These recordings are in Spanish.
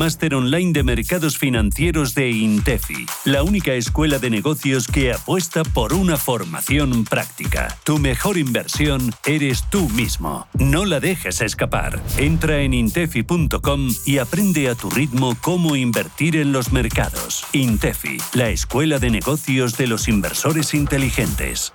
máster online de mercados financieros de Intefi, la única escuela de negocios que apuesta por una formación práctica. Tu mejor inversión eres tú mismo. No la dejes escapar. Entra en intefi.com y aprende a tu ritmo cómo invertir en los mercados. Intefi, la escuela de negocios de los inversores inteligentes.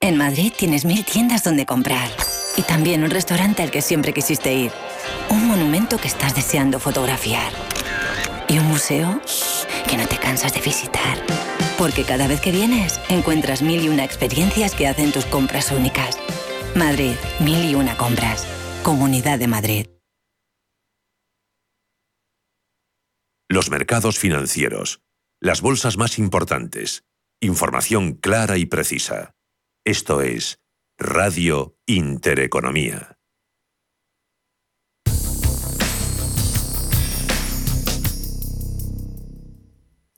En Madrid tienes mil tiendas donde comprar y también un restaurante al que siempre quisiste ir. Un monumento que estás deseando fotografiar. Y un museo que no te cansas de visitar. Porque cada vez que vienes, encuentras mil y una experiencias que hacen tus compras únicas. Madrid, mil y una compras. Comunidad de Madrid. Los mercados financieros. Las bolsas más importantes. Información clara y precisa. Esto es Radio Intereconomía.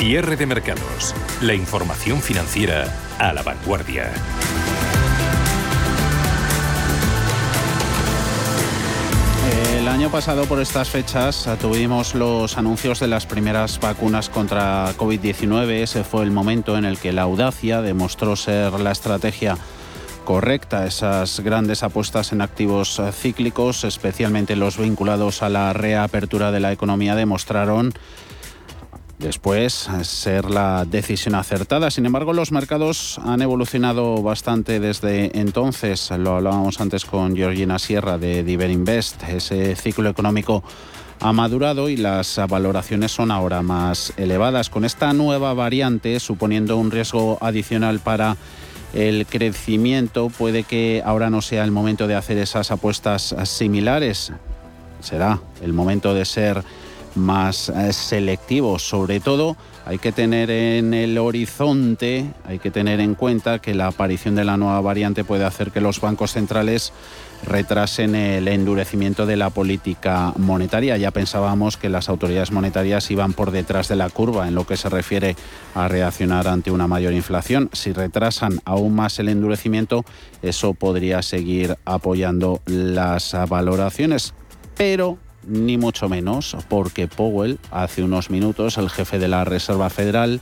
Cierre de mercados. La información financiera a la vanguardia. El año pasado por estas fechas tuvimos los anuncios de las primeras vacunas contra COVID-19. Ese fue el momento en el que la audacia demostró ser la estrategia correcta. Esas grandes apuestas en activos cíclicos, especialmente los vinculados a la reapertura de la economía, demostraron después ser la decisión acertada. Sin embargo, los mercados han evolucionado bastante desde entonces. Lo hablábamos antes con Georgina Sierra de Diverinvest. Ese ciclo económico ha madurado y las valoraciones son ahora más elevadas. Con esta nueva variante, suponiendo un riesgo adicional para el crecimiento, puede que ahora no sea el momento de hacer esas apuestas similares. Será el momento de ser más eh, selectivos. Sobre todo hay que tener en el horizonte, hay que tener en cuenta que la aparición de la nueva variante puede hacer que los bancos centrales retrasen el endurecimiento de la política monetaria. Ya pensábamos que las autoridades monetarias iban por detrás de la curva en lo que se refiere a reaccionar ante una mayor inflación. Si retrasan aún más el endurecimiento, eso podría seguir apoyando las valoraciones. Pero ni mucho menos, porque Powell, hace unos minutos, el jefe de la Reserva Federal,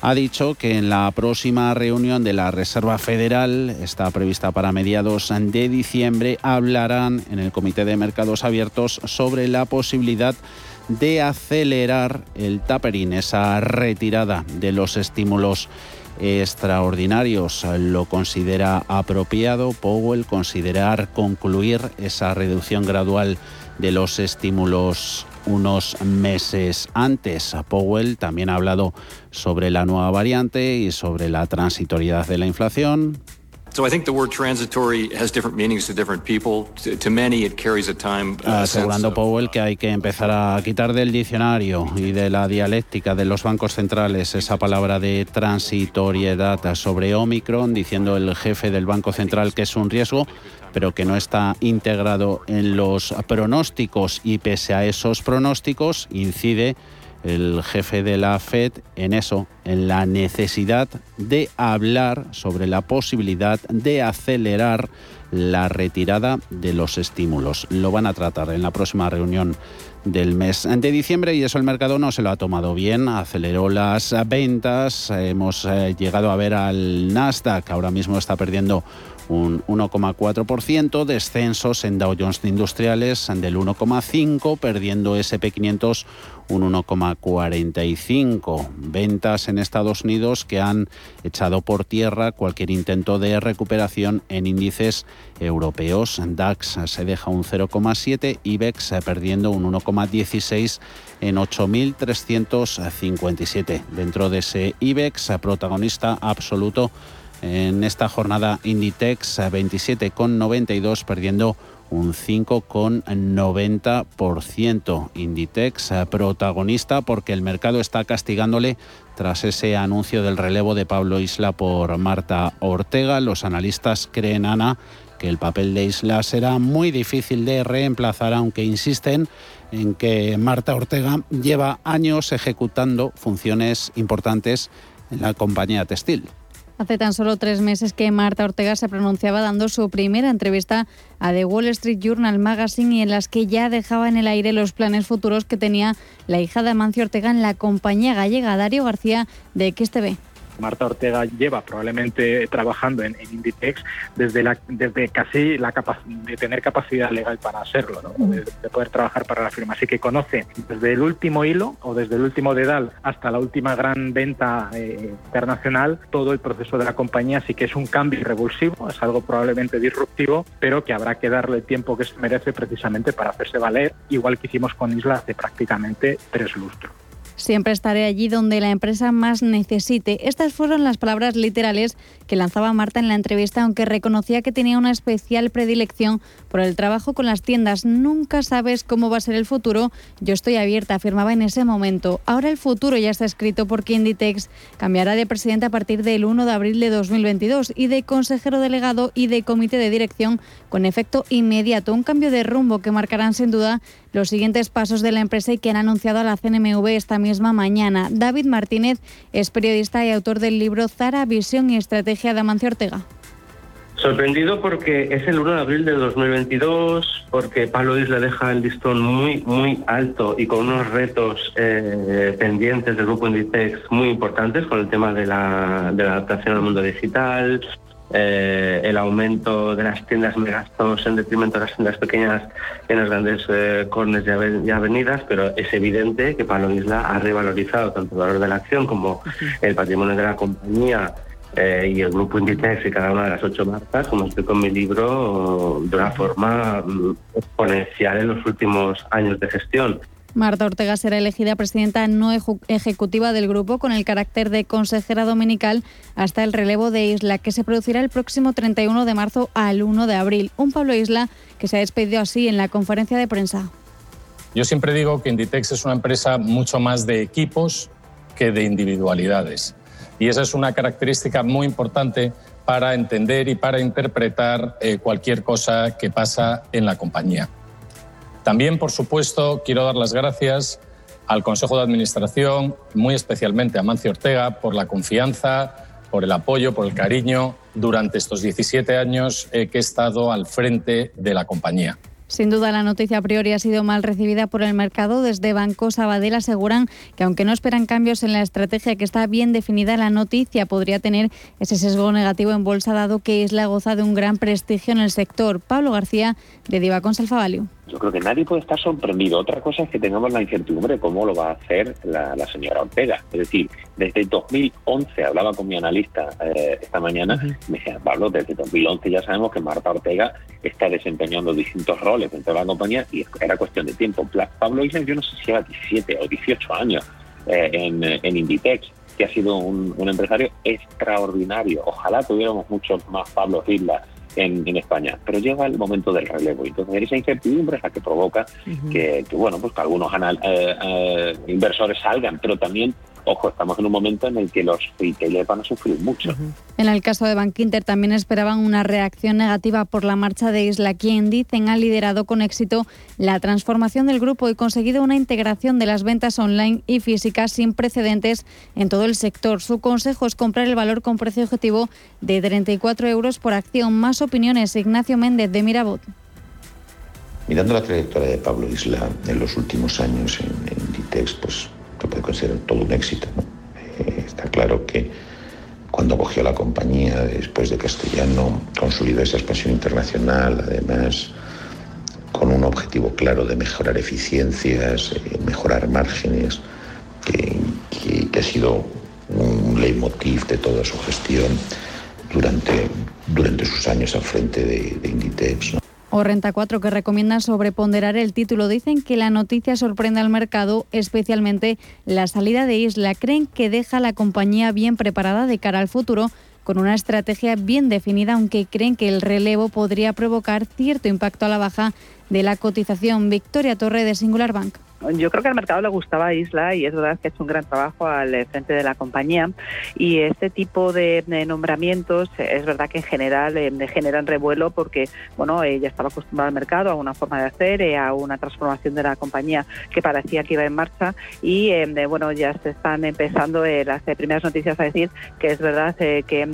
ha dicho que en la próxima reunión de la Reserva Federal, está prevista para mediados de diciembre, hablarán en el Comité de Mercados Abiertos sobre la posibilidad de acelerar el tapering, esa retirada de los estímulos extraordinarios. Lo considera apropiado Powell considerar concluir esa reducción gradual de los estímulos unos meses antes. Powell también ha hablado sobre la nueva variante y sobre la transitoriedad de la inflación. Asegurando Powell que hay que empezar a quitar del diccionario y de la dialéctica de los bancos centrales esa palabra de transitoriedad sobre Omicron, diciendo el jefe del Banco Central que es un riesgo, pero que no está integrado en los pronósticos. Y pese a esos pronósticos incide el jefe de la Fed en eso, en la necesidad de hablar sobre la posibilidad de acelerar la retirada de los estímulos. Lo van a tratar en la próxima reunión del mes de diciembre y eso el mercado no se lo ha tomado bien, aceleró las ventas, hemos eh, llegado a ver al Nasdaq, ahora mismo está perdiendo un 1,4%, descensos en Dow Jones Industriales del 1,5%, perdiendo SP500 un 1,45%. Ventas en Estados Unidos que han echado por tierra cualquier intento de recuperación en índices europeos. DAX se deja un 0,7%, IBEX perdiendo un 1,16% en 8.357. Dentro de ese IBEX, protagonista absoluto en esta jornada Inditex 27,92 perdiendo un 5,90%. Inditex eh, protagonista porque el mercado está castigándole tras ese anuncio del relevo de Pablo Isla por Marta Ortega. Los analistas creen, Ana, que el papel de Isla será muy difícil de reemplazar, aunque insisten en que Marta Ortega lleva años ejecutando funciones importantes en la compañía textil. Hace tan solo tres meses que Marta Ortega se pronunciaba dando su primera entrevista a The Wall Street Journal Magazine y en las que ya dejaba en el aire los planes futuros que tenía la hija de Amancio Ortega en la compañía gallega Dario García de XTV. Marta Ortega lleva probablemente trabajando en, Inditex desde, la, desde casi la de tener capacidad legal para hacerlo, de, poder trabajar para la firma. Así que conoce desde el último hilo o desde el último dedal hasta la última gran venta eh, internacional todo el proceso de la compañía. Así que es un cambio revulsivo, es algo probablemente disruptivo, pero que habrá que darle el tiempo que se merece precisamente para hacerse valer, igual que hicimos con Isla hace prácticamente tres lustros. Siempre estaré allí donde la empresa más necesite. Estas fueron las palabras literales que lanzaba Marta en la entrevista, aunque reconocía que tenía una especial predilección por el trabajo con las tiendas. Nunca sabes cómo va a ser el futuro. Yo estoy abierta, afirmaba en ese momento. Ahora el futuro ya está escrito porque Inditex cambiará de presidente a partir del 1 de abril de 2022 y de consejero delegado y de comité de dirección con efecto inmediato. Un cambio de rumbo que marcarán sin duda los siguientes pasos de la empresa y que han anunciado a la CNMV esta misma mañana. David Martínez es periodista y autor del libro Zara, Visión y Estrategia de Amancio Ortega. Sorprendido porque es el 1 de abril de 2022, porque Pablo Isla deja el listón muy, muy alto y con unos retos eh, pendientes del grupo Inditex muy importantes con el tema de la, de la adaptación al mundo digital, eh, el aumento de las tiendas megastos en detrimento de las tiendas pequeñas en las grandes eh, cornes y avenidas, pero es evidente que Pablo Isla ha revalorizado tanto el valor de la acción como el patrimonio de la compañía eh, y el grupo Inditex y cada una de las ocho marcas, como explico en mi libro, de una forma mm, exponencial en los últimos años de gestión. Marta Ortega será elegida presidenta no ejecutiva del grupo con el carácter de consejera dominical hasta el relevo de Isla, que se producirá el próximo 31 de marzo al 1 de abril. Un Pablo Isla que se ha despedido así en la conferencia de prensa. Yo siempre digo que Inditex es una empresa mucho más de equipos que de individualidades. Y esa es una característica muy importante para entender y para interpretar eh, cualquier cosa que pasa en la compañía. También, por supuesto, quiero dar las gracias al Consejo de Administración, muy especialmente a Mancio Ortega, por la confianza, por el apoyo, por el cariño durante estos 17 años que he estado al frente de la compañía. Sin duda, la noticia a priori ha sido mal recibida por el mercado. Desde Banco Sabadell aseguran que, aunque no esperan cambios en la estrategia que está bien definida, la noticia podría tener ese sesgo negativo en bolsa, dado que Isla goza de un gran prestigio en el sector. Pablo García, de Divacons Alfa Value. Yo creo que nadie puede estar sorprendido. Otra cosa es que tengamos la incertidumbre de cómo lo va a hacer la, señora Ortega. Es decir, desde 2011, hablaba con mi analista eh, esta mañana, me decía, Pablo, desde 2011 ya sabemos que Marta Ortega está desempeñando distintos roles dentro de la compañía y era cuestión de tiempo. Pablo Isla, yo no sé si lleva 17 o 18 años eh, en, en Inditex que ha sido un, empresario extraordinario. Ojalá tuviéramos muchos más Pablo Isla en, España, pero llega el momento del relevo. Entonces, esa incertidumbre es la que provoca que, bueno, pues que algunos eh, eh, inversores salgan, pero también ojo, estamos en un momento en el que los retailers van a sufrir mucho. En el caso de Bankinter también esperaban una reacción negativa por la marcha de Isla, quien dicen ha liderado con éxito la transformación del grupo y conseguido una integración de las ventas online y físicas sin precedentes en todo el sector. Su consejo es comprar el valor con precio objetivo de 34 euros por acción. Más opiniones, Ignacio Méndez de Mirabot. Mirando la trayectoria de Pablo Isla en los últimos años en, en Ditex, pues puede considerar todo un éxito. Eh, está claro que cuando cogió la compañía después de Castellano, consolidó esa expansión internacional, además con un objetivo claro de mejorar eficiencias, eh, mejorar márgenes, que, ha sido un leitmotiv de toda su gestión durante, durante sus años al frente de Inditex o Renta 4 que recomiendan sobreponderar el título. Dicen que la noticia sorprende al mercado, especialmente la salida de Isla. Creen que deja la compañía bien preparada de cara al futuro con una estrategia bien definida, aunque creen que el relevo podría provocar cierto impacto a la baja de la cotización. Victoria Torre de Singular Bank. Yo creo que al mercado le gustaba Isla y es verdad que ha hecho un gran trabajo al eh, frente de la compañía. Y este tipo de, nombramientos eh, es verdad que en general eh, generan revuelo porque bueno ella estaba acostumbrada al mercado a una forma de hacer a una transformación de la compañía que parecía que iba en marcha. Y bueno ya se están empezando las primeras noticias a decir que es verdad que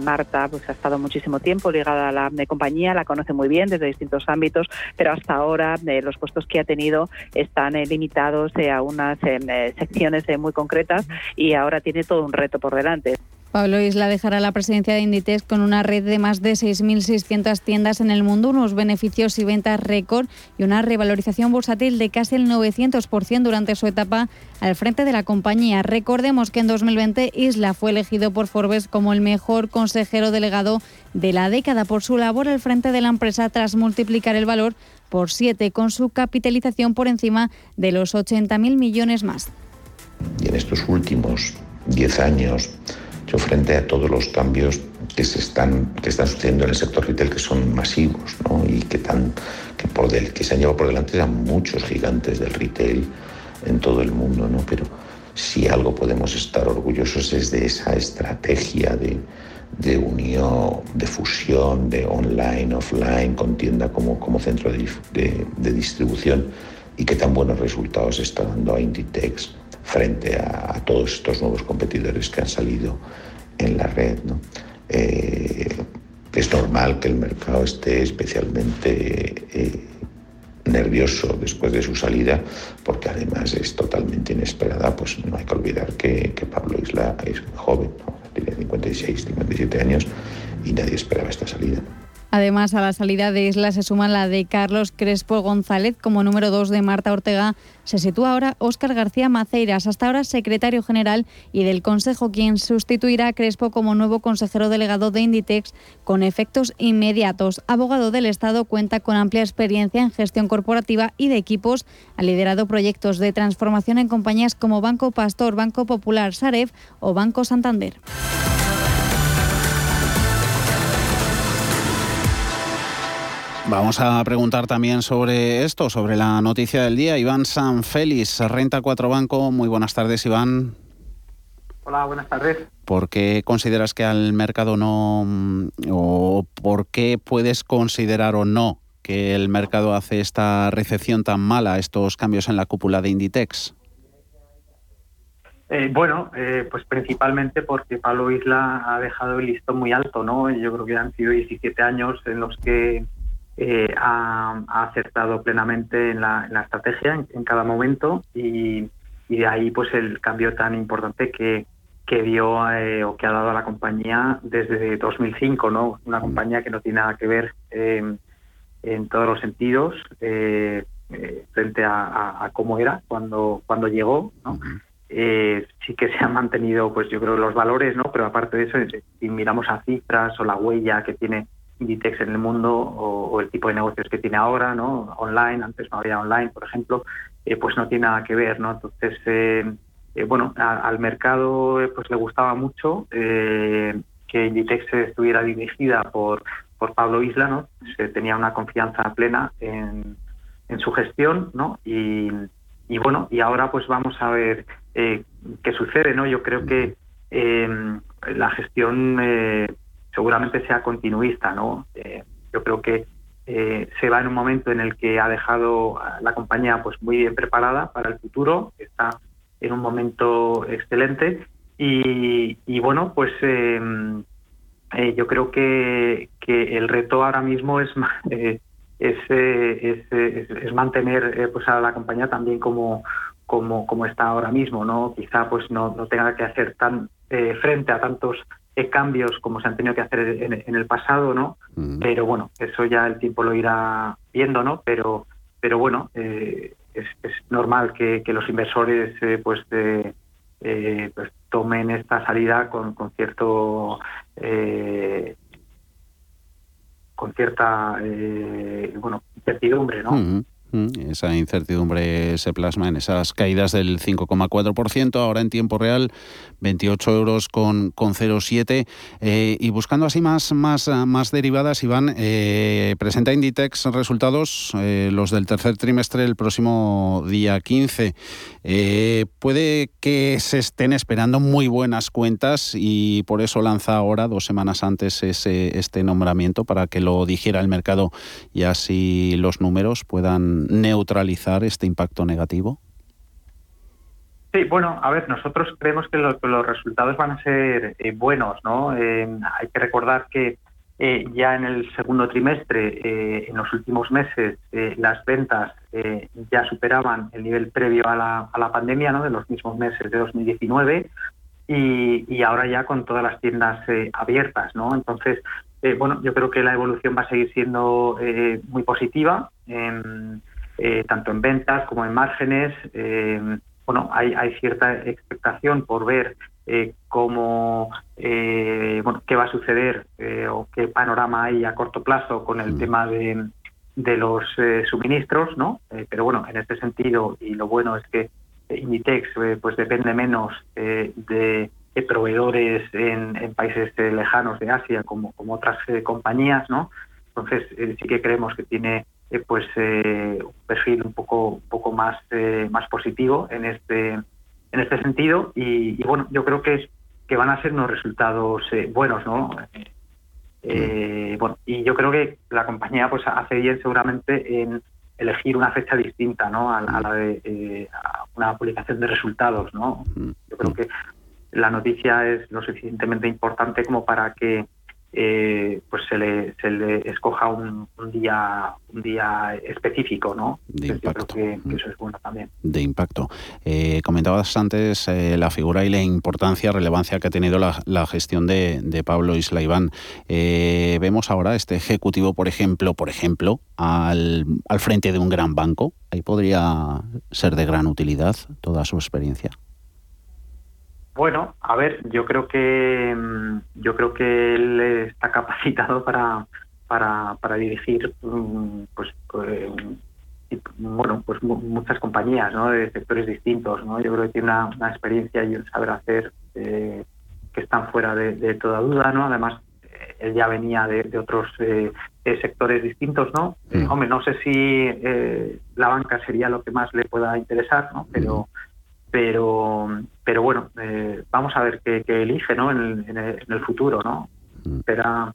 Marta pues ha estado muchísimo tiempo ligada a la compañía la conoce muy bien desde distintos ámbitos pero hasta ahora los puestos que ha tenido están limitados eh, a unas em, eh, secciones eh, muy concretas y ahora tiene todo un reto por delante. Pablo Isla dejará la presidencia de Inditex con una red de más de 6.600 tiendas en el mundo, unos beneficios y ventas récord y una revalorización bursátil de casi el 900% durante su etapa al frente de la compañía. Recordemos que en 2020 Isla fue elegido por Forbes como el mejor consejero delegado de la década por su labor al frente de la empresa tras multiplicar el valor por siete, con su capitalización por encima de los 80.000 millones más. Y en estos últimos 10 años, yo frente a todos los cambios que, se están, que están sucediendo en el sector retail, que son masivos ¿no? y que, tan, que, por del, que se han llevado por delante a muchos gigantes del retail en todo el mundo, ¿no? pero si algo podemos estar orgullosos es de esa estrategia de, de unión, de fusión, de online, offline, con tienda como, como centro de, distribución y que tan buenos resultados está dando a Inditex frente a, todos estos nuevos competidores que han salido en la red. Eh, es normal que el mercado esté especialmente eh, nervioso después de su salida, porque además es totalmente inesperada, pues no hay que olvidar que Pablo Isla es joven, tiene 56, 57 años y nadie esperaba esta salida. Además, a la salida de Isla se suma la de Carlos Crespo González como número 2 de Marta Ortega. Se sitúa ahora Óscar García Maceiras, hasta ahora secretario general y del Consejo, quien sustituirá a Crespo como nuevo consejero delegado de Inditex con efectos inmediatos. Abogado del Estado, cuenta con amplia experiencia en gestión corporativa y de equipos. Ha liderado proyectos de transformación en compañías como Banco Pastor, Banco Popular, Saref o Banco Santander. Vamos a preguntar también sobre esto, sobre la noticia del día. Iván San Félix, Renta 4 Banco. Muy buenas tardes, Iván. Hola, buenas tardes. ¿Por qué consideras que al mercado no, o por qué puedes considerar o no que el mercado hace esta recepción tan mala, estos cambios en la cúpula de Inditex? Eh, bueno, eh, pues principalmente porque Pablo Isla ha dejado el listón muy alto, ¿no? Yo creo que han sido 17 años en los que eh, ha, acertado plenamente en la, estrategia en, cada momento y, de ahí pues el cambio tan importante que, que dio eh, o que ha dado a la compañía desde 2005, ¿no? Una compañía que no tiene nada que ver em, en todos los sentidos eh, frente a, cómo era cuando cuando llegó, ¿no? sí que se han mantenido, pues yo creo, los valores, ¿no? Pero aparte de eso, si miramos a cifras o la huella que tiene Inditex en el mundo o, el tipo de negocios que tiene ahora, ¿no? Online, antes no había online, por ejemplo, eh, pues no tiene nada que ver, ¿no? Entonces, eh, bueno, al mercado pues le gustaba mucho que Inditex estuviera dirigida por, por Pablo Isla, ¿no? Se tenía una confianza plena en, en su gestión, ¿no? Y, y, bueno, y ahora pues vamos a ver qué sucede, ¿no? Yo creo que la gestión seguramente sea continuista, ¿no? yo creo que eh, se va en un momento en el que ha dejado la compañía pues muy bien preparada para el futuro, está en un momento excelente y, bueno, pues em, eh, yo creo que, que, el reto ahora mismo es, eh, es, es, mantener pues a la compañía también como, como, como está ahora mismo, ¿no? Quizá pues no, no tenga que hacer tan frente a tantos cambios como se han tenido que hacer en, el pasado, ¿no? Pero bueno, eso ya el tiempo lo irá viendo, ¿no? Pero, pero bueno, eh, es, normal que, los inversores eh, pues, eh, pues tomen esta salida con, con cierto con cierta bueno incertidumbre, ¿no? Mm, esa incertidumbre se plasma en esas caídas del 5,4%, ahora en tiempo real 28 euros con, con 0,7. Eh, y buscando así más, más, más derivadas, Iván, eh, presenta Inditex resultados, eh, los del tercer trimestre, el próximo día 15. puede que se estén esperando muy buenas cuentas y por eso lanza ahora, dos semanas antes, ese, este nombramiento para que lo dijera el mercado y así los números puedan neutralizar este impacto negativo? Sí, bueno, a ver, nosotros creemos que los, resultados van a ser eh, buenos, ¿no? Eh, hay que recordar que eh, ya en el segundo trimestre, en los últimos meses, las ventas ya superaban el nivel previo a la, a la, pandemia, ¿no? De los mismos meses de 2019 y, y ahora ya con todas las tiendas abiertas, ¿no? Entonces, bueno, yo creo que la evolución va a seguir siendo muy positiva. Eh, tanto en ventas como en márgenes. Eh, bueno, hay, cierta expectación por ver eh, cómo, bueno, qué va a suceder o qué panorama hay a corto plazo con el mm. tema de, de los suministros, ¿no? pero bueno, en este sentido, y lo bueno es que Inditex pues depende menos de, proveedores en, países lejanos de Asia como, como otras compañías, ¿no? Entonces sí que creemos que tiene eh, pues eh, un perfil un poco un poco más eh, más positivo en este en este sentido. Y, bueno yo creo que que van a ser unos resultados buenos no bueno y yo creo que la compañía pues hace bien seguramente en elegir una fecha distinta no a, la de una publicación de resultados no yo creo que la noticia es lo suficientemente importante como para que eh, pues se le, se le escoja un, día un día específico, ¿no? De impacto. que, eso es bueno también. De impacto. Eh, comentabas antes eh, la figura y la importancia, relevancia que ha tenido la, gestión de, de, Pablo Isla Iván. vemos ahora este ejecutivo, por ejemplo, por ejemplo, al, al frente de un gran banco. Ahí podría ser de gran utilidad toda su experiencia. Bueno, a ver, yo creo que mm, yo creo que él está capacitado para para, para dirigir mm, pues, pues bueno pues muchas compañías ¿no? de sectores distintos no yo creo que tiene una, experiencia y un saber hacer eh, que están fuera de, toda duda no además eh, él ya venía de, otros eh, sectores distintos no mm. hombre no sé si la banca sería lo que más le pueda interesar no pero pero pero bueno eh, vamos a ver qué, elige no en el, futuro no mm. será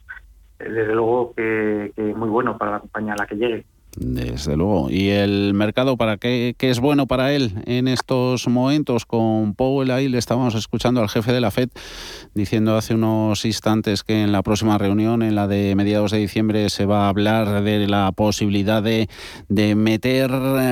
desde luego que, que, muy bueno para la compañía a la que llegue desde luego. ¿Y el mercado para qué, es bueno para él en estos momentos? Con Powell ahí le estábamos escuchando al jefe de la FED diciendo hace unos instantes que en la próxima reunión, en la de mediados de diciembre, se va a hablar de la posibilidad de, de meter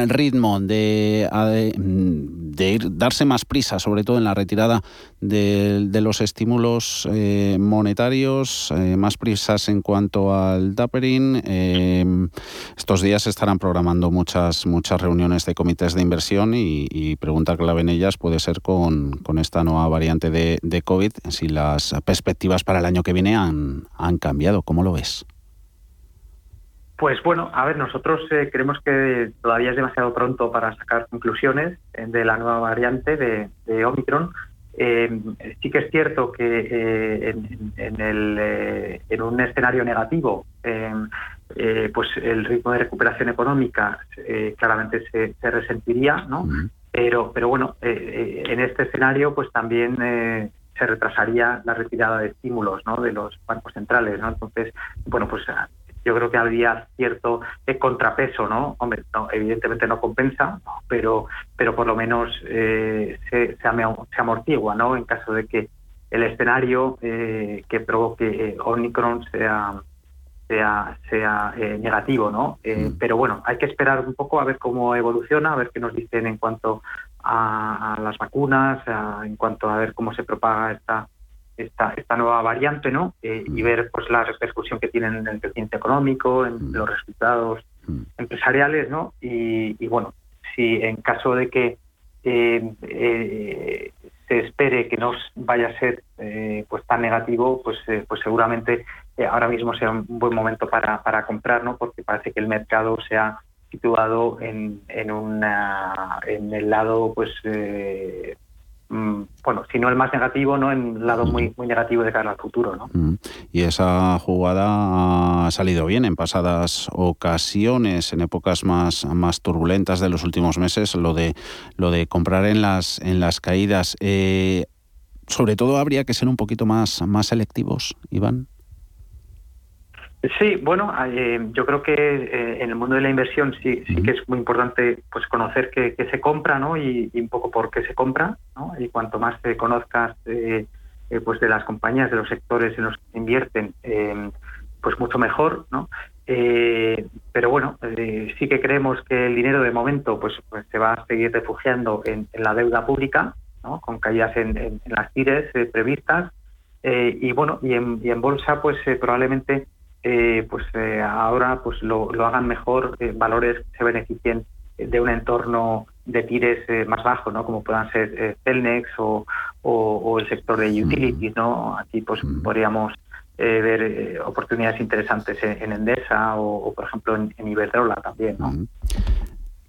ritmo, de, de ir, darse más prisa, sobre todo en la retirada de, de los estímulos eh, monetarios, eh, más prisas en cuanto al tapering. Eh, estos días se estarán programando muchas, muchas reuniones de comités de inversión y, pregunta clave en ellas puede ser con, esta nueva variante de, de, COVID, si las perspectivas para el año que viene han, han cambiado. ¿Cómo lo ves? Pues bueno, a ver, nosotros eh, creemos que todavía es demasiado pronto para sacar conclusiones eh, de la nueva variante de, Omicron. Eh, sí que es cierto que en, el, en, un escenario negativo, pues el ritmo de recuperación económica claramente se, resentiría, ¿no? Pero, pero bueno, en este escenario, pues también se retrasaría la retirada de estímulos, ¿no? De los bancos centrales, ¿no? Entonces, bueno, pues yo creo que habría cierto eh, contrapeso, ¿no? Hombre, evidentemente no compensa, pero, pero por lo menos eh, se, se, amortigua, ¿no? En caso de que el escenario eh, que provoque Omicron sea sea, sea negativo, ¿no? Mm. Pero bueno, hay que esperar un poco a ver cómo evoluciona, a ver qué nos dicen en cuanto a, las vacunas, en cuanto a ver cómo se propaga esta esta, esta nueva variante, ¿no? Eh, y mm. ver pues la repercusión que tienen en el crecimiento económico, en mm. los resultados empresariales, ¿no? Y, bueno, si en caso de que eh, eh, se espere que no vaya a ser pues tan negativo, pues pues seguramente ahora mismo sea un buen momento para, para comprar, ¿no? Porque parece que el mercado se ha situado en, en, una, en el lado pues Mm, bueno, si no el más negativo, ¿no? En un lado muy, muy negativo de cara al futuro, ¿no? Mm. Y esa jugada ha salido bien en pasadas ocasiones, en épocas más, más turbulentas de los últimos meses, lo de lo de comprar en las en las caídas. Eh, sobre todo habría que ser un poquito más, más selectivos, Iván. Sí, bueno, eh, yo creo que eh, en el mundo de la inversión sí, sí que es muy importante pues conocer qué, se compra, ¿no? Y, un poco por qué se compra, ¿no? Y cuanto más te conozcas eh, pues de las compañías, de los sectores en los que invierten, pues mucho mejor, ¿no? pero bueno, sí que creemos que el dinero de momento pues, pues se va a seguir refugiando en, la deuda pública, ¿no? Con caídas en, las tires previstas y bueno, y en, y en bolsa pues probablemente eh, pues eh, ahora pues lo, hagan mejor eh, valores que se beneficien de un entorno de tires más bajo, ¿no? Como puedan ser Celnex o, o, el sector de utilities, ¿no? Aquí pues podríamos ver oportunidades interesantes en, Endesa o, por ejemplo en, en Iberdrola también, ¿no?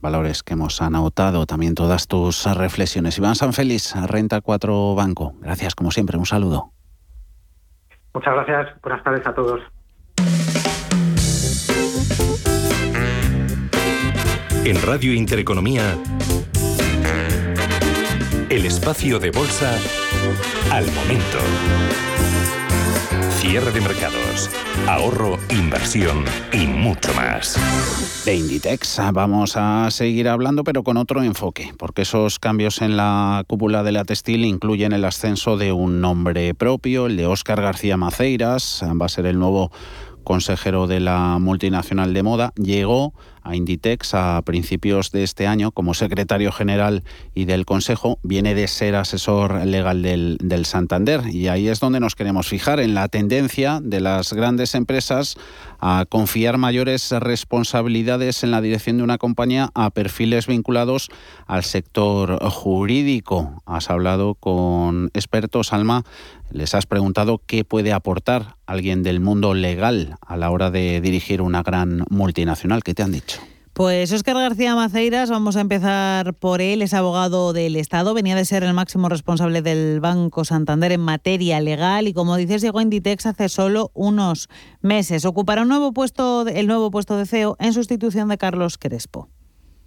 valores que hemos anotado, también todas tus reflexiones. Iván San Félix, Renta 4 Banco. Gracias, como siempre, un saludo. Muchas gracias, buenas tardes a todos. En Radio Intereconomía, el espacio de bolsa al momento. Cierre de mercados, ahorro, inversión y mucho más. De Inditex vamos a seguir hablando, pero con otro enfoque, porque esos cambios en la cúpula de la textil incluyen el ascenso de un nombre propio, el de Óscar García Maceiras, va a ser el nuevo consejero de la multinacional de moda, llegó a Inditex a principios de este año como secretario general y del Consejo. Viene de ser asesor legal del, del, Santander y ahí es donde nos queremos fijar en la tendencia de las grandes empresas a confiar mayores responsabilidades en la dirección de una compañía a perfiles vinculados al sector jurídico. Has hablado con expertos, Alma, les has preguntado qué puede aportar alguien del mundo legal a la hora de dirigir una gran multinacional. ¿Qué te han dicho? Pues Óscar García Maceiras, vamos a empezar por él, es abogado del Estado, venía de ser el máximo responsable del Banco Santander en materia legal y como dices llegó a Inditex hace solo unos meses. Ocupará un nuevo puesto, el nuevo puesto de CEO en sustitución de Carlos Crespo.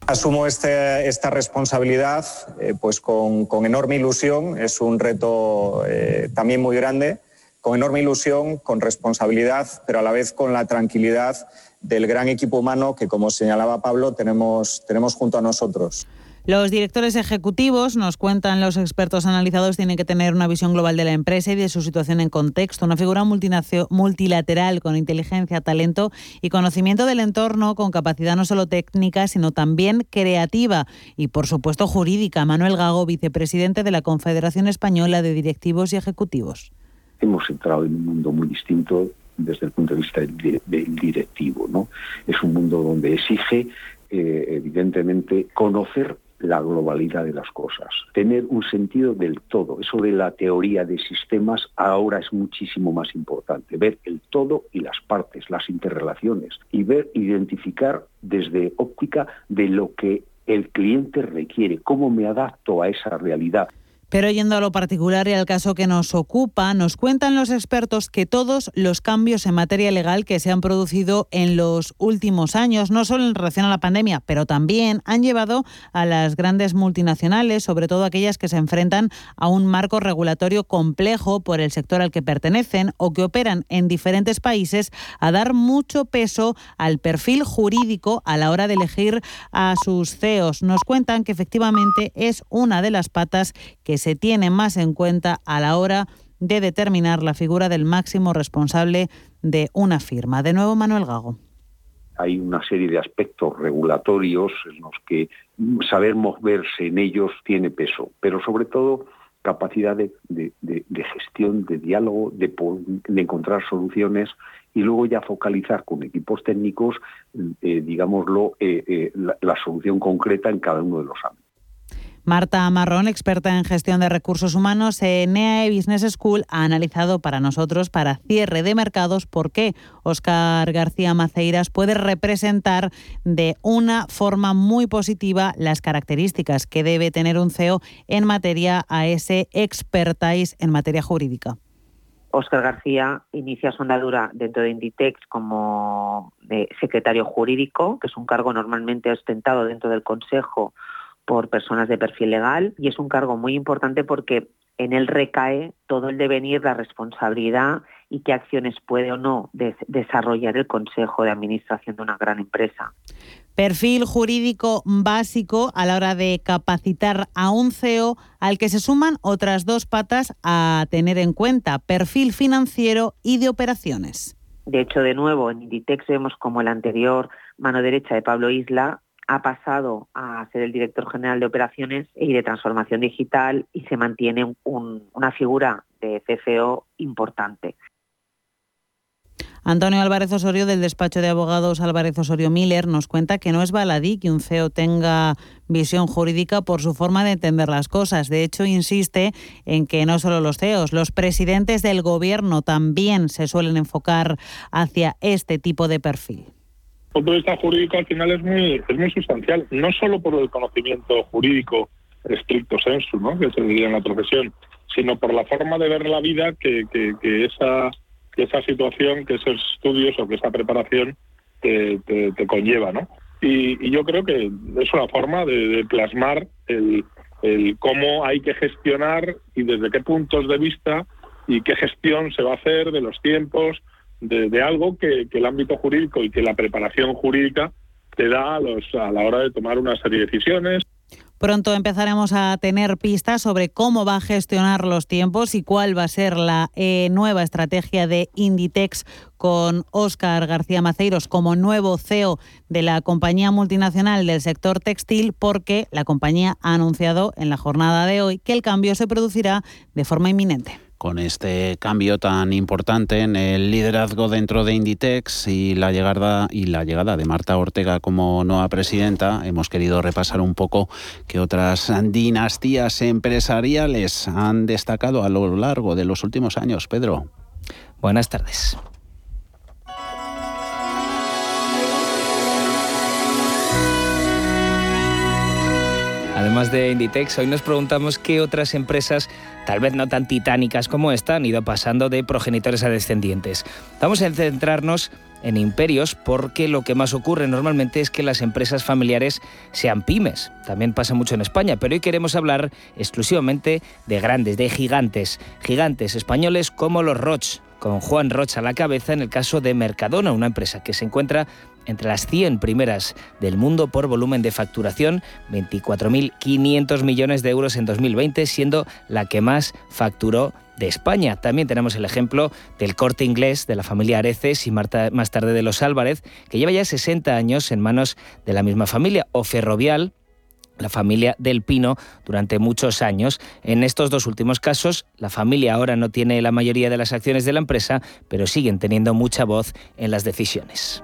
Asumo este, esta responsabilidad eh, pues con, enorme ilusión, es un reto eh, también muy grande, con enorme ilusión, con responsabilidad, pero a la vez con la tranquilidad del gran equipo humano que, como señalaba Pablo, tenemos, tenemos junto a nosotros. Los directores ejecutivos, nos cuentan los expertos analizados, tienen que tener una visión global de la empresa y de su situación en contexto, una figura multilateral con inteligencia, talento y conocimiento del entorno, con capacidad no solo técnica, sino también creativa y, por supuesto, jurídica. Manuel Gago, vicepresidente de la Confederación Española de Directivos y Ejecutivos. Hemos entrado en un mundo muy distinto desde el punto de vista del directivo. ¿no? Es un mundo donde exige, eh, evidentemente, conocer la globalidad de las cosas, tener un sentido del todo. Eso de la teoría de sistemas ahora es muchísimo más importante, ver el todo y las partes, las interrelaciones, y ver, identificar desde óptica de lo que el cliente requiere, cómo me adapto a esa realidad. Pero yendo a lo particular y al caso que nos ocupa, nos cuentan los expertos que todos los cambios en materia legal que se han producido en los últimos años, no solo en relación a la pandemia, pero también han llevado a las grandes multinacionales, sobre todo aquellas que se enfrentan a un marco regulatorio complejo por el sector al que pertenecen o que operan en diferentes países, a dar mucho peso al perfil jurídico a la hora de elegir a sus CEOs. Nos cuentan que efectivamente es una de las patas que se tiene más en cuenta a la hora de determinar la figura del máximo responsable de una firma. De nuevo, Manuel Gago. Hay una serie de aspectos regulatorios en los que saber moverse en ellos tiene peso, pero sobre todo capacidad de, gestión, de diálogo, de, encontrar soluciones y luego ya focalizar con equipos técnicos, eh, digámoslo, eh, eh, la solución concreta en cada uno de los ámbitos. Marta Marrón, experta en gestión de recursos humanos en EAE Business School, ha analizado para nosotros, para cierre de mercados, por qué Óscar García Maceiras puede representar de una forma muy positiva las características que debe tener un CEO en materia a ese expertise en materia jurídica. Óscar García inicia su andadura dentro de Inditex como secretario jurídico, que es un cargo normalmente ostentado dentro del Consejo por personas de perfil legal y es un cargo muy importante porque en él recae todo el devenir, la responsabilidad y qué acciones puede o no desarrollar el Consejo de Administración de una gran empresa. Perfil jurídico básico a la hora de capacitar a un CEO al que se suman otras dos patas a tener en cuenta, perfil financiero y de operaciones. De hecho, de nuevo, en Inditex vemos como el anterior mano derecha de Pablo Isla ha pasado a ser el director general de operaciones y de transformación digital y se mantiene una figura de CFO importante. Antonio Álvarez Osorio del despacho de abogados Álvarez Osorio Miller nos cuenta que no es baladí que un CEO tenga visión jurídica por su forma de entender las cosas. De hecho, insiste en que no solo los CEOs, los presidentes del gobierno también se suelen enfocar hacia este tipo de perfil punto de vista jurídico al final es muy, es muy sustancial, no solo por el conocimiento jurídico estricto sensu, ¿no? que se diría en la profesión, sino por la forma de ver la vida que, que, esa, esa situación, que esos estudios o que esa preparación te, te, conlleva. ¿no? Y, yo creo que es una forma de, plasmar el, el cómo hay que gestionar y desde qué puntos de vista y qué gestión se va a hacer de los tiempos, de, algo que, el ámbito jurídico y que la preparación jurídica te da a, los, a la hora de tomar una serie de decisiones. Pronto empezaremos a tener pistas sobre cómo va a gestionar los tiempos y cuál va a ser la eh, nueva estrategia de Inditex con Óscar García Maceiros como nuevo CEO de la compañía multinacional del sector textil, porque la compañía ha anunciado en la jornada de hoy que el cambio se producirá de forma inminente con este cambio tan importante en el liderazgo dentro de Inditex y la llegada y la llegada de Marta Ortega como nueva presidenta, hemos querido repasar un poco que otras dinastías empresariales han destacado a lo largo de los últimos años. Pedro. Buenas tardes. Además de Inditex, hoy nos preguntamos qué otras empresas, tal vez no tan titánicas como esta, han ido pasando de progenitores a descendientes. Vamos a centrarnos en imperios porque lo que más ocurre normalmente es que las empresas familiares sean pymes. También pasa mucho en España, pero hoy queremos hablar exclusivamente de grandes, de gigantes, gigantes españoles como los Roche, con Juan Roche a la cabeza en el caso de Mercadona, una empresa que se encuentra entre las 100 primeras del mundo por volumen de facturación, 24.500 millones de euros en 2020, siendo la que más facturó de España. También tenemos el ejemplo del corte inglés de la familia Areces y más tarde de los Álvarez, que lleva ya 60 años en manos de la misma familia, o Ferrovial, la familia del Pino durante muchos años. En estos dos últimos casos, la familia ahora no tiene la mayoría de las acciones de la empresa, pero siguen teniendo mucha voz en las decisiones.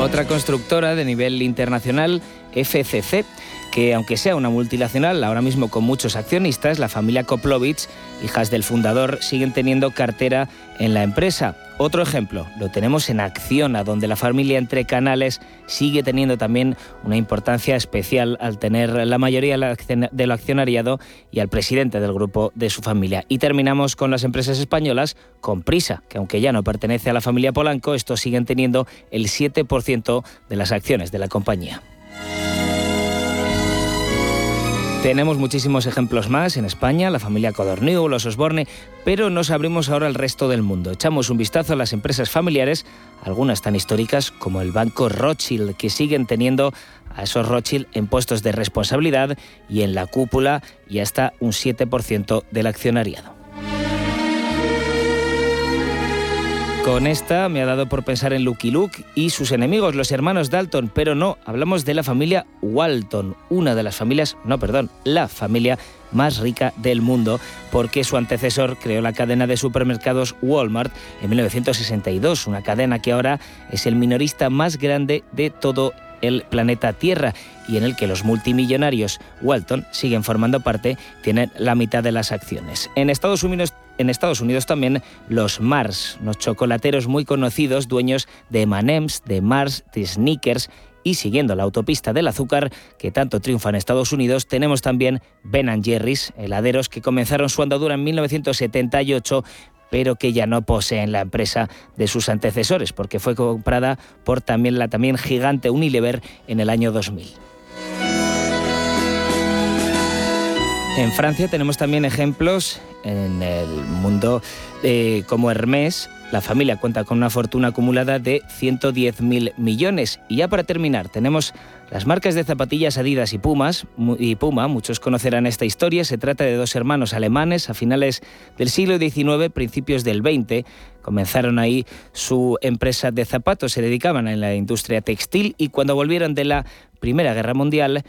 Otra constructora de nivel internacional, FCC, que aunque sea una multinacional, ahora mismo con muchos accionistas, la familia Koplovich, hijas del fundador, siguen teniendo cartera en la empresa. Otro ejemplo, lo tenemos en Acciona, donde la familia entre canales sigue teniendo también una importancia especial al tener la mayoría del accionariado y al presidente del grupo de su familia. Y terminamos con las empresas españolas, con Prisa, que aunque ya no pertenece a la familia Polanco, estos siguen teniendo el 7% de las acciones de la compañía. Tenemos muchísimos ejemplos más en España, la familia Codorniu, los Osborne, pero nos abrimos ahora al resto del mundo. Echamos un vistazo a las empresas familiares, algunas tan históricas como el Banco Rothschild, que siguen teniendo a esos Rothschild en puestos de responsabilidad y en la cúpula y hasta un 7% del accionariado. Con esta me ha dado por pensar en Lucky Luke y sus enemigos, los hermanos Dalton, pero no, hablamos de la familia Walton, una de las familias, no, perdón, la familia más rica del mundo, porque su antecesor creó la cadena de supermercados Walmart en 1962, una cadena que ahora es el minorista más grande de todo el planeta Tierra y en el que los multimillonarios Walton siguen formando parte, tienen la mitad de las acciones. En Estados Unidos en Estados Unidos también los Mars, unos chocolateros muy conocidos, dueños de M&M's, de Mars, de Snickers y siguiendo la autopista del azúcar que tanto triunfa en Estados Unidos, tenemos también Ben Jerry's, heladeros que comenzaron su andadura en 1978 pero que ya no poseen la empresa de sus antecesores, porque fue comprada por también la también gigante Unilever en el año 2000. En Francia tenemos también ejemplos en el mundo eh, como Hermès. La familia cuenta con una fortuna acumulada de 110.000 millones. Y ya para terminar, tenemos las marcas de zapatillas Adidas y Pumas y Puma. Muchos conocerán esta historia. Se trata de dos hermanos alemanes a finales del siglo XIX, principios del XX. Comenzaron ahí su empresa de zapatos, se dedicaban a la industria textil y cuando volvieron de la Primera Guerra Mundial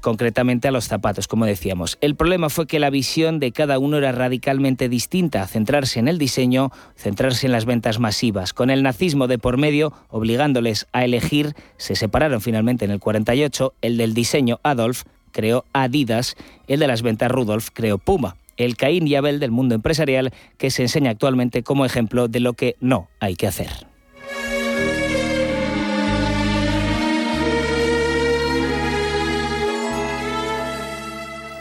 concretamente a los zapatos, como decíamos. El problema fue que la visión de cada uno era radicalmente distinta, centrarse en el diseño, centrarse en las ventas masivas. Con el nazismo de por medio, obligándoles a elegir, se separaron finalmente en el 48, el del diseño Adolf creó Adidas, el de las ventas Rudolf creó Puma. El Caín y Abel del mundo empresarial que se enseña actualmente como ejemplo de lo que no hay que hacer.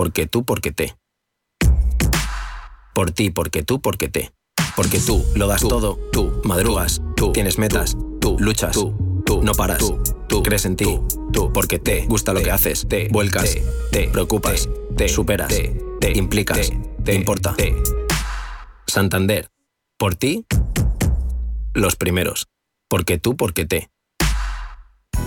Porque tú, porque te. Por ti, porque tú, porque te. Porque tú lo das todo, tú madrugas, tú tienes metas, tú luchas, tú no paras, tú crees en ti, tú porque te gusta lo que haces, te vuelcas, te preocupas, te superas, te implicas, te importa. Santander, por ti, los primeros. Porque tú, porque te.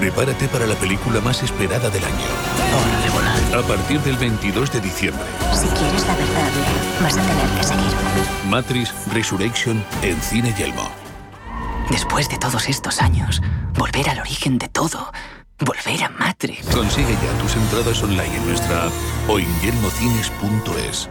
Prepárate para la película más esperada del año. A partir del 22 de diciembre. Si quieres la verdad, vas a tener que seguir. Matrix Resurrection en Cine Yelmo. Después de todos estos años, volver al origen de todo. Volver a Matrix. Consigue ya tus entradas online en nuestra app o en yelmocines.es.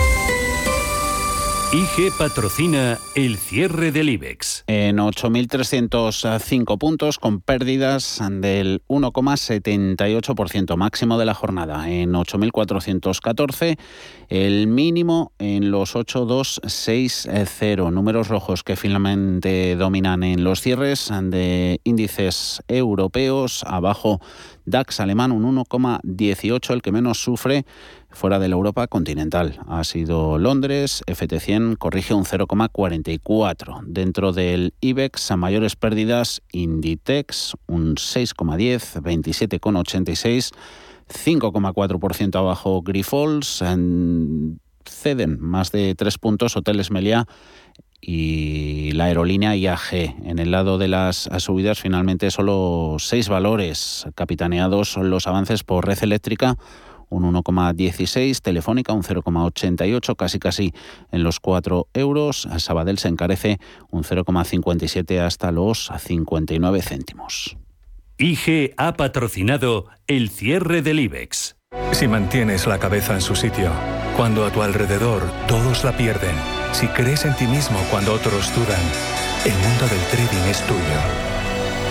IG patrocina el cierre del IBEX. En 8.305 puntos con pérdidas del 1,78% máximo de la jornada. En 8.414 el mínimo en los 8,260. Números rojos que finalmente dominan en los cierres de índices europeos. Abajo DAX alemán un 1,18, el que menos sufre fuera de la Europa continental. Ha sido Londres, FT100 corrige un 0,44. Dentro del IBEX a mayores pérdidas, Inditex un 6,10, 27,86. 5,4% abajo Grifols, ceden más de tres puntos Hoteles Meliá y la aerolínea IAG. En el lado de las subidas, finalmente solo seis valores capitaneados son los avances por red eléctrica, un 1,16, Telefónica un 0,88, casi casi en los 4 euros. Sabadell se encarece un 0,57 hasta los 59 céntimos. IG ha patrocinado el cierre del IBEX. Si mantienes la cabeza en su sitio, cuando a tu alrededor todos la pierden, si crees en ti mismo cuando otros dudan, el mundo del trading es tuyo.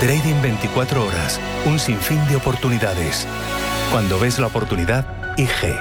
Trading 24 horas, un sinfín de oportunidades. Cuando ves la oportunidad, IG.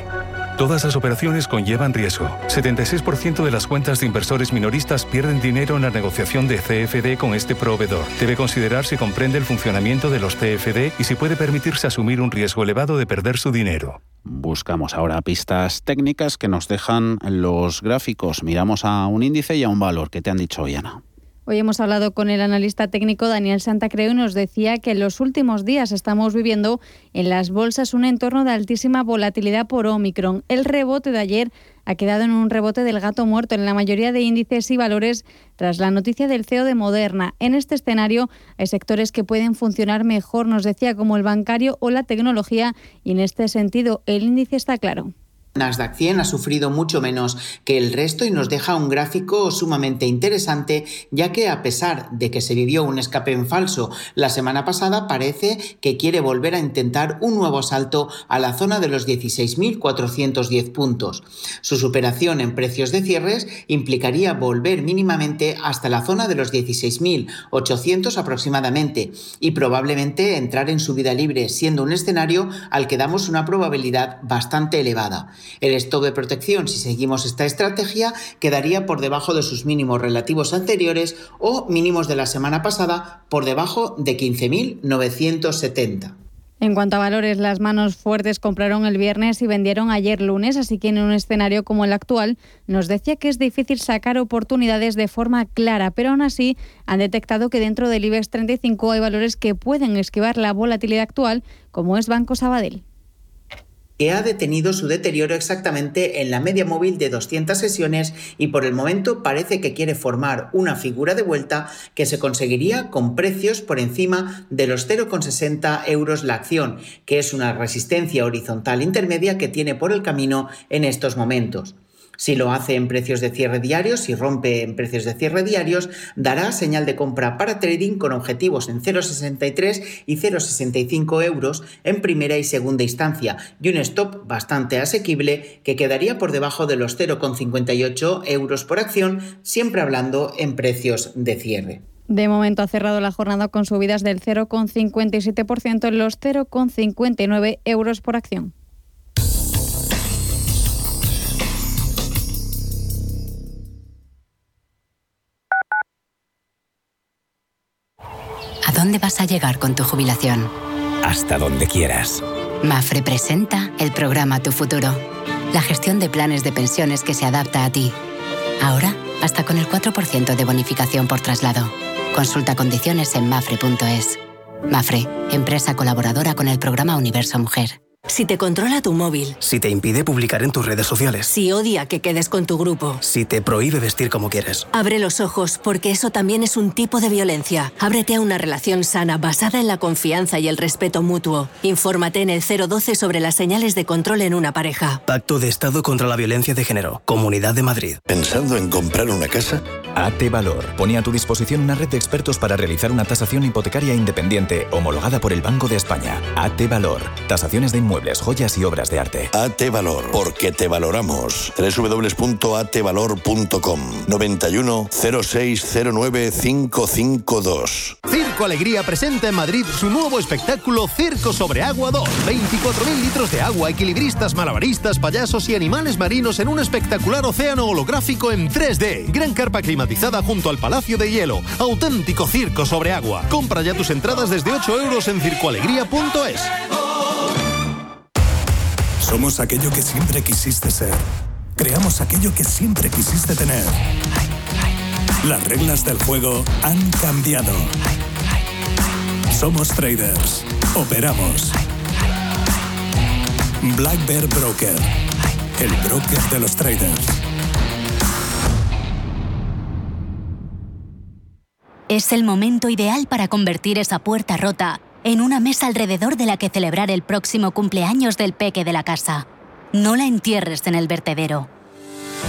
Todas las operaciones conllevan riesgo. 76% de las cuentas de inversores minoristas pierden dinero en la negociación de CFD con este proveedor. Debe considerar si comprende el funcionamiento de los CFD y si puede permitirse asumir un riesgo elevado de perder su dinero. Buscamos ahora pistas técnicas que nos dejan los gráficos. Miramos a un índice y a un valor. ¿Qué te han dicho, Yana? Hoy hemos hablado con el analista técnico Daniel Santacreu y nos decía que en los últimos días estamos viviendo en las bolsas un entorno de altísima volatilidad por Omicron. El rebote de ayer ha quedado en un rebote del gato muerto en la mayoría de índices y valores tras la noticia del CEO de Moderna. En este escenario hay sectores que pueden funcionar mejor, nos decía, como el bancario o la tecnología, y en este sentido el índice está claro. Nasdaq 100 ha sufrido mucho menos que el resto y nos deja un gráfico sumamente interesante, ya que a pesar de que se vivió un escape en falso la semana pasada, parece que quiere volver a intentar un nuevo salto a la zona de los 16.410 puntos. Su superación en precios de cierres implicaría volver mínimamente hasta la zona de los 16.800 aproximadamente y probablemente entrar en subida libre, siendo un escenario al que damos una probabilidad bastante elevada. El stop de protección, si seguimos esta estrategia, quedaría por debajo de sus mínimos relativos anteriores o mínimos de la semana pasada por debajo de 15.970. En cuanto a valores, las manos fuertes compraron el viernes y vendieron ayer lunes, así que en un escenario como el actual nos decía que es difícil sacar oportunidades de forma clara, pero aún así han detectado que dentro del IBEX 35 hay valores que pueden esquivar la volatilidad actual, como es Banco Sabadell que ha detenido su deterioro exactamente en la media móvil de 200 sesiones y por el momento parece que quiere formar una figura de vuelta que se conseguiría con precios por encima de los 0,60 euros la acción, que es una resistencia horizontal intermedia que tiene por el camino en estos momentos. Si lo hace en precios de cierre diarios, si rompe en precios de cierre diarios, dará señal de compra para trading con objetivos en 0,63 y 0,65 euros en primera y segunda instancia y un stop bastante asequible que quedaría por debajo de los 0,58 euros por acción, siempre hablando en precios de cierre. De momento ha cerrado la jornada con subidas del 0,57% en los 0,59 euros por acción. Dónde vas a llegar con tu jubilación? Hasta donde quieras Mafre presenta el programa Tu Futuro, la gestión de planes de pensiones que se adapta a ti. Ahora, hasta con el 4% de bonificación por traslado. Consulta condiciones en mafre.es. Mafre, empresa colaboradora con el programa Universo Mujer. Si te controla tu móvil. Si te impide publicar en tus redes sociales. Si odia que quedes con tu grupo. Si te prohíbe vestir como quieres. Abre los ojos, porque eso también es un tipo de violencia. Ábrete a una relación sana basada en la confianza y el respeto mutuo. Infórmate en el 012 sobre las señales de control en una pareja. Pacto de Estado contra la Violencia de Género. Comunidad de Madrid. ¿Pensando en comprar una casa? AT Valor pone a tu disposición una red de expertos para realizar una tasación hipotecaria independiente homologada por el Banco de España. AT Valor. Tasaciones de inmuebles, joyas y obras de arte. AT Valor, porque te valoramos. www.atvalor.com 91 0609 552. Circo Alegría presenta en Madrid su nuevo espectáculo Circo sobre Agua 2. 24.000 litros de agua, equilibristas, malabaristas, payasos y animales marinos en un espectacular océano holográfico en 3D. Gran carpa climatizada junto al Palacio de Hielo. Auténtico circo sobre agua. Compra ya tus entradas desde 8 euros en circoalegría.es. Somos aquello que siempre quisiste ser. Creamos aquello que siempre quisiste tener. Las reglas del juego han cambiado. Somos traders. Operamos. Black Bear Broker. El broker de los traders. Es el momento ideal para convertir esa puerta rota en una mesa alrededor de la que celebrar el próximo cumpleaños del peque de la casa. No la entierres en el vertedero.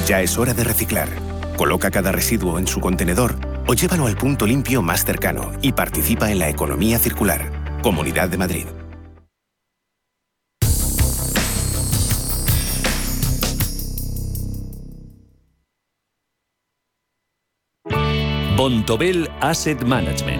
Ya es hora de reciclar. Coloca cada residuo en su contenedor o llévalo al punto limpio más cercano y participa en la economía circular. Comunidad de Madrid. Bontobel Asset Management.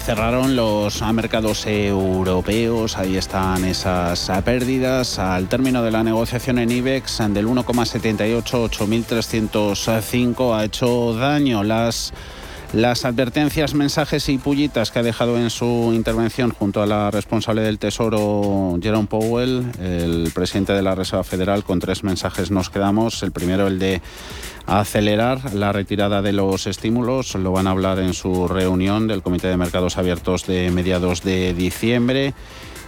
cerraron los mercados europeos, ahí están esas pérdidas. Al término de la negociación en IBEX, del 1,78, 8.305 ha hecho daño. Las, las advertencias, mensajes y pullitas que ha dejado en su intervención junto a la responsable del Tesoro, Jerome Powell, el presidente de la Reserva Federal, con tres mensajes nos quedamos. El primero, el de acelerar la retirada de los estímulos. Lo van a hablar en su reunión del Comité de Mercados Abiertos de mediados de diciembre.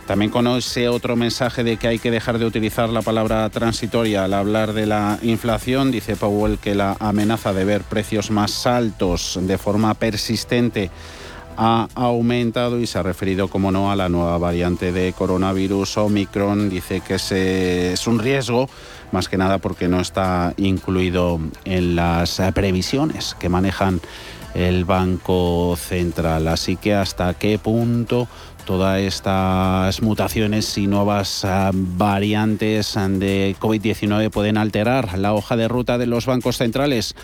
También conoce otro mensaje de que hay que dejar de utilizar la palabra transitoria al hablar de la inflación. Dice Powell que la amenaza de ver precios más altos de forma persistente ha aumentado y se ha referido, como no, a la nueva variante de coronavirus Omicron. Dice que es un riesgo, más que nada porque no está incluido en las previsiones que manejan el Banco Central. Así que hasta qué punto todas estas mutaciones y nuevas variantes de COVID-19 pueden alterar la hoja de ruta de los bancos centrales.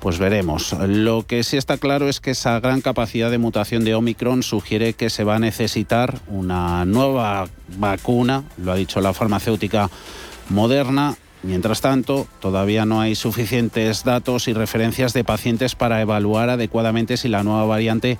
Pues veremos. Lo que sí está claro es que esa gran capacidad de mutación de Omicron sugiere que se va a necesitar una nueva vacuna, lo ha dicho la farmacéutica moderna, Mientras tanto, todavía no hay suficientes datos y referencias de pacientes para evaluar adecuadamente si la nueva variante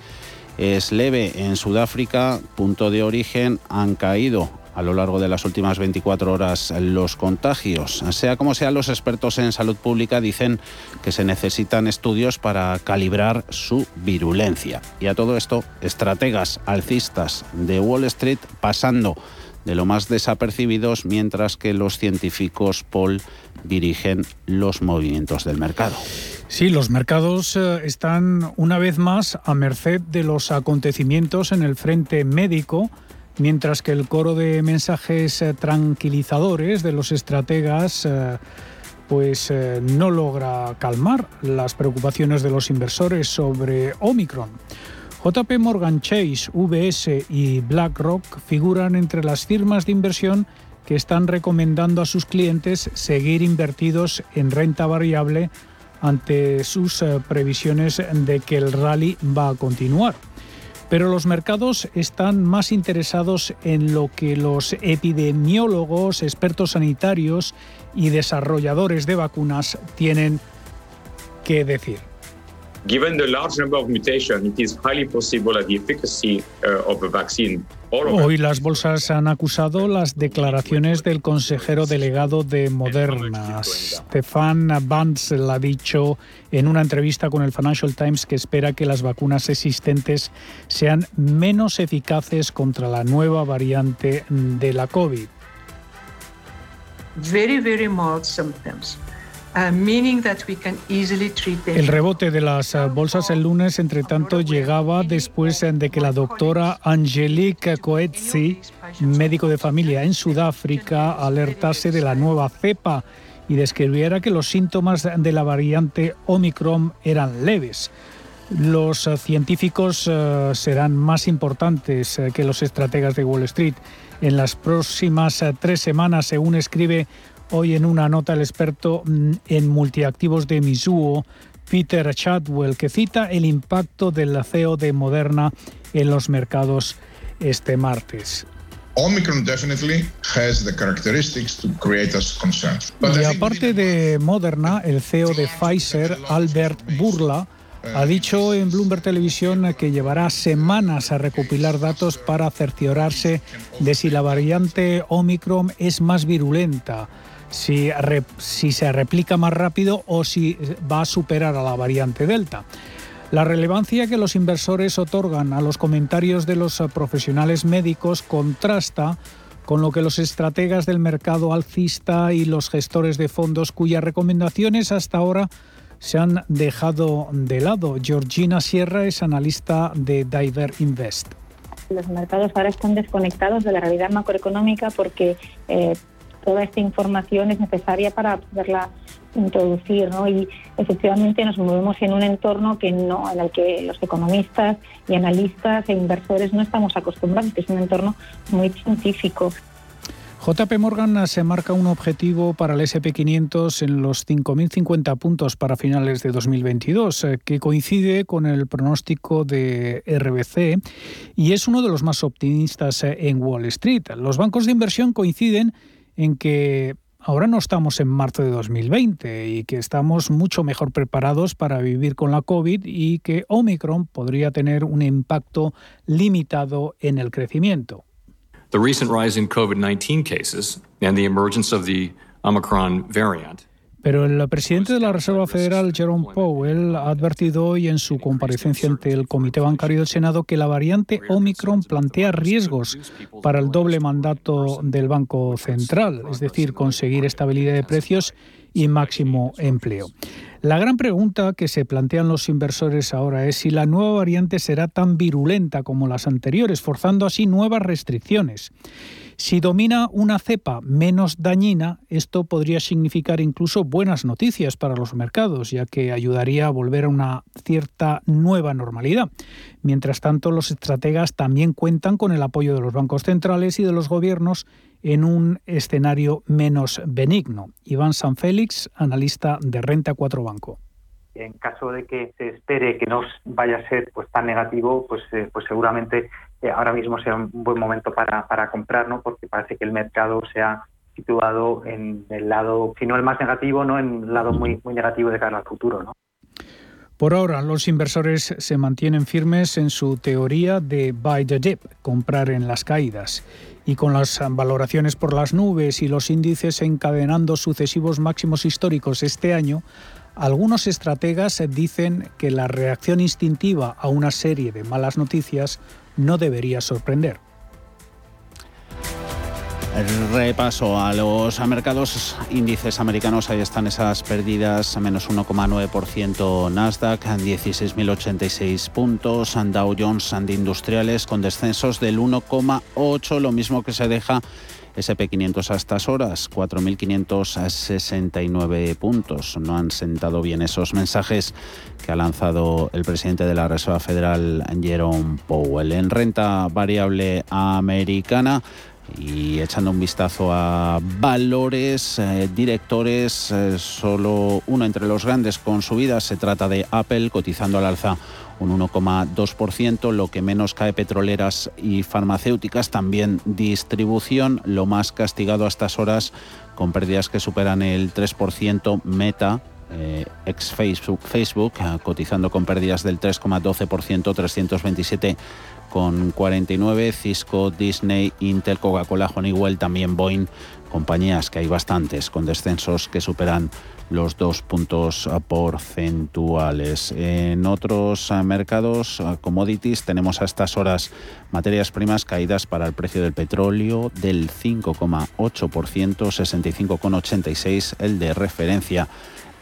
es leve. En Sudáfrica, punto de origen, han caído a lo largo de las últimas 24 horas los contagios. Sea como sea, los expertos en salud pública dicen que se necesitan estudios para calibrar su virulencia. Y a todo esto, estrategas alcistas de Wall Street pasando de lo más desapercibidos mientras que los científicos Paul dirigen los movimientos del mercado. Sí, los mercados eh, están una vez más a merced de los acontecimientos en el frente médico mientras que el coro de mensajes eh, tranquilizadores de los estrategas eh, pues no logra calmar las preocupaciones de los inversores sobre Omicron. JP Morgan Chase, VS y BlackRock figuran entre las firmas de inversión que están recomendando a sus clientes seguir invertidos en renta variable ante sus previsiones de que el rally va a continuar. Pero los mercados están más interesados en lo que los epidemiólogos, expertos sanitarios y desarrolladores de vacunas tienen que decir. Given the large number of mutations, it is highly possible that the efficacy uh, of the vaccine Hoy las bolsas han acusado las declaraciones del consejero delegado de Moderna. Stefan Banzel ha dicho en una entrevista con el Financial Times que espera que las vacunas existentes sean menos eficaces contra la nueva variante de la COVID. Very, very mild symptoms. El rebote de las uh, bolsas el lunes, entre tanto, llegaba después de que la doctora Angelique Coetzee, médico de familia en Sudáfrica, alertase de la nueva cepa y describiera que los síntomas de la variante Omicron eran leves. Los uh, científicos serán más importantes que los estrategas de Wall Street. En las próximas tres semanas, según escribe Hoy en una nota el experto mm, en multiactivos de Mizuho, Peter Chadwell, que cita el impacto del CEO de Moderna en los mercados este martes. Omicron definitely has the characteristics to create us concern. y aparte de Moderna, el CEO de Pfizer, Albert Burla, ha dicho en Bloomberg Televisión que llevará semanas a recopilar datos para cerciorarse de si la variante Omicron es más virulenta si, se replica más rápido o si va a superar a la variante Delta. La relevancia que los inversores otorgan a los comentarios de los profesionales médicos contrasta con lo que los estrategas del mercado alcista y los gestores de fondos cuyas recomendaciones hasta ahora se han dejado de lado. Georgina Sierra es analista de Diver Invest. Los mercados ahora están desconectados de la realidad macroeconómica porque eh, toda esta información es necesaria para poderla introducir, ¿no? Y efectivamente nos movemos en un entorno que no, en el que los economistas y analistas e inversores no estamos acostumbrados, que es un entorno muy científico. JP Morgan se marca un objetivo para el SP500 en los 5.050 puntos para finales de 2022, eh, que coincide con el pronóstico de RBC y es uno de los más optimistas eh, en Wall Street. Los bancos de inversión coinciden en que ahora no estamos en marzo de 2020 y que estamos mucho mejor preparados para vivir con la COVID y que Omicron podría tener un impacto limitado en el crecimiento. The recent rise in COVID-19 cases and the emergence of the Omicron variant pero el presidente de la Reserva Federal, Jerome Powell, ha advertido hoy en su comparecencia ante el Comité Bancario del Senado que la variante Omicron plantea riesgos para el doble mandato del Banco Central, es decir, conseguir estabilidad de precios y máximo empleo. La gran pregunta que se plantean los inversores ahora es si la nueva variante será tan virulenta como las anteriores, forzando así nuevas restricciones. Si domina una cepa menos dañina, esto podría significar incluso buenas noticias para los mercados, ya que ayudaría a volver a una cierta nueva normalidad. Mientras tanto, los estrategas también cuentan con el apoyo de los bancos centrales y de los gobiernos en un escenario menos benigno. Iván Sanfélix, analista de Renta 4 Banco en caso de que se espere que no vaya a ser pues tan negativo, pues, eh, pues seguramente eh, ahora mismo sea un buen momento para, para comprar, ¿no? porque parece que el mercado se ha situado en el lado, si no el más negativo, no en el lado muy, muy negativo de cara al futuro. ¿no? Por ahora, los inversores se mantienen firmes en su teoría de buy the dip, comprar en las caídas. Y con las valoraciones por las nubes y los índices encadenando sucesivos máximos históricos este año, algunos estrategas dicen que la reacción instintiva a una serie de malas noticias no debería sorprender. Repaso a los mercados índices americanos. Ahí están esas pérdidas, menos 1,9% Nasdaq, 16.086 puntos. Dow Jones and Industriales con descensos del 1,8, lo mismo que se deja SP500 a estas horas, 4.569 puntos. No han sentado bien esos mensajes que ha lanzado el presidente de la Reserva Federal, Jerome Powell. En renta variable americana, y echando un vistazo a valores, eh, directores, eh, solo uno entre los grandes con subidas se trata de Apple, cotizando al alza un 1,2%, lo que menos cae petroleras y farmacéuticas, también distribución, lo más castigado a estas horas con pérdidas que superan el 3%, Meta, eh, ex Facebook, Facebook cotizando con pérdidas del 3,12%, 327 con 49, Cisco, Disney, Intel, Coca-Cola, Honeywell, también Boeing, compañías que hay bastantes con descensos que superan los dos puntos porcentuales. En otros eh, mercados, eh, commodities, tenemos a estas horas materias primas caídas para el precio del petróleo del 5,8%, 65,86 el de referencia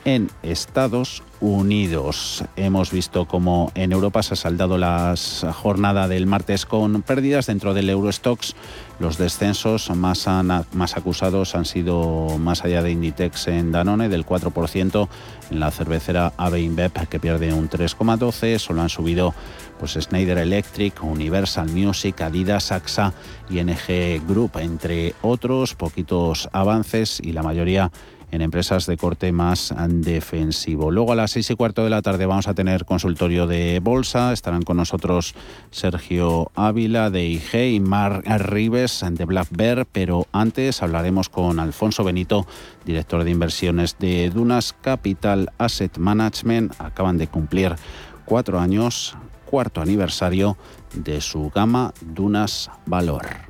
en Estados Unidos. Hemos visto cómo en Europa se ha saldado la jornada del martes con pérdidas dentro del Eurostox. Los descensos más, más acusados han sido más allá de Inditex en Danone del 4%, en la cervecera AB InBev que pierde un 3,12, solo han subido pues Schneider Electric, Universal Music, Adidas, AXA y NG Group, entre otros poquitos avances y la mayoría en empresas de corte más defensivo. Luego a las seis y cuarto de la tarde vamos a tener consultorio de bolsa. Estarán con nosotros Sergio Ávila de IG y Mar Rives de Black Bear, pero antes hablaremos con Alfonso Benito, director de inversiones de Dunas Capital Asset Management. Acaban de cumplir cuatro años, cuarto aniversario de su gama Dunas Valor.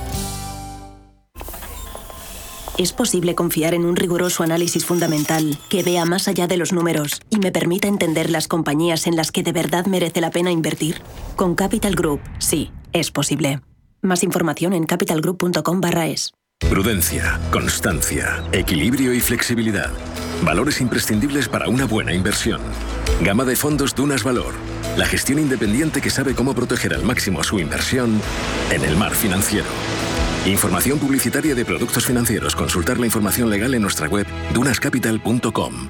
Es posible confiar en un riguroso análisis fundamental que vea más allá de los números y me permita entender las compañías en las que de verdad merece la pena invertir. Con Capital Group, sí, es posible. Más información en capitalgroup.com es. Prudencia, constancia, equilibrio y flexibilidad. Valores imprescindibles para una buena inversión. Gama de fondos Dunas Valor. La gestión independiente que sabe cómo proteger al máximo su inversión en el mar financiero. Información publicitaria de productos financieros. Consultar la información legal en nuestra web dunascapital.com.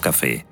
café.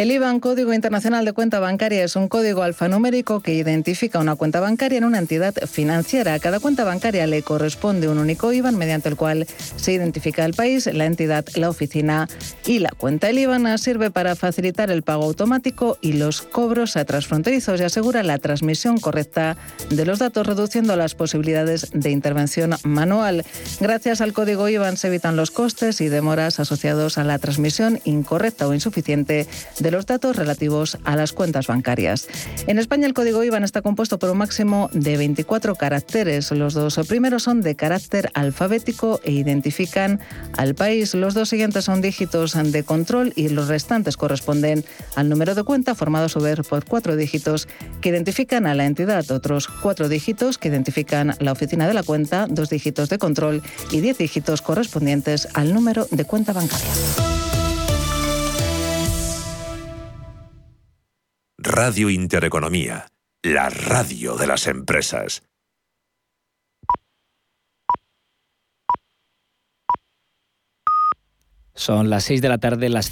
El IBAN, Código Internacional de Cuenta Bancaria, es un código alfanumérico que identifica una cuenta bancaria en una entidad financiera. A cada cuenta bancaria le corresponde un único IBAN mediante el cual se identifica el país, la entidad, la oficina y la cuenta. El IBAN sirve para facilitar el pago automático y los cobros a transfronterizos y asegura la transmisión correcta de los datos, reduciendo las posibilidades de intervención manual. Gracias al código IBAN se evitan los costes y demoras asociados a la transmisión incorrecta o insuficiente de los datos relativos a las cuentas bancarias. En España el código IBAN está compuesto por un máximo de 24 caracteres. Los dos primeros son de carácter alfabético e identifican al país. Los dos siguientes son dígitos de control y los restantes corresponden al número de cuenta formado sobre por cuatro dígitos que identifican a la entidad, otros cuatro dígitos que identifican la oficina de la cuenta, dos dígitos de control y diez dígitos correspondientes al número de cuenta bancaria. Radio Intereconomía, la radio de las empresas. Son las 6 de la tarde, las 5.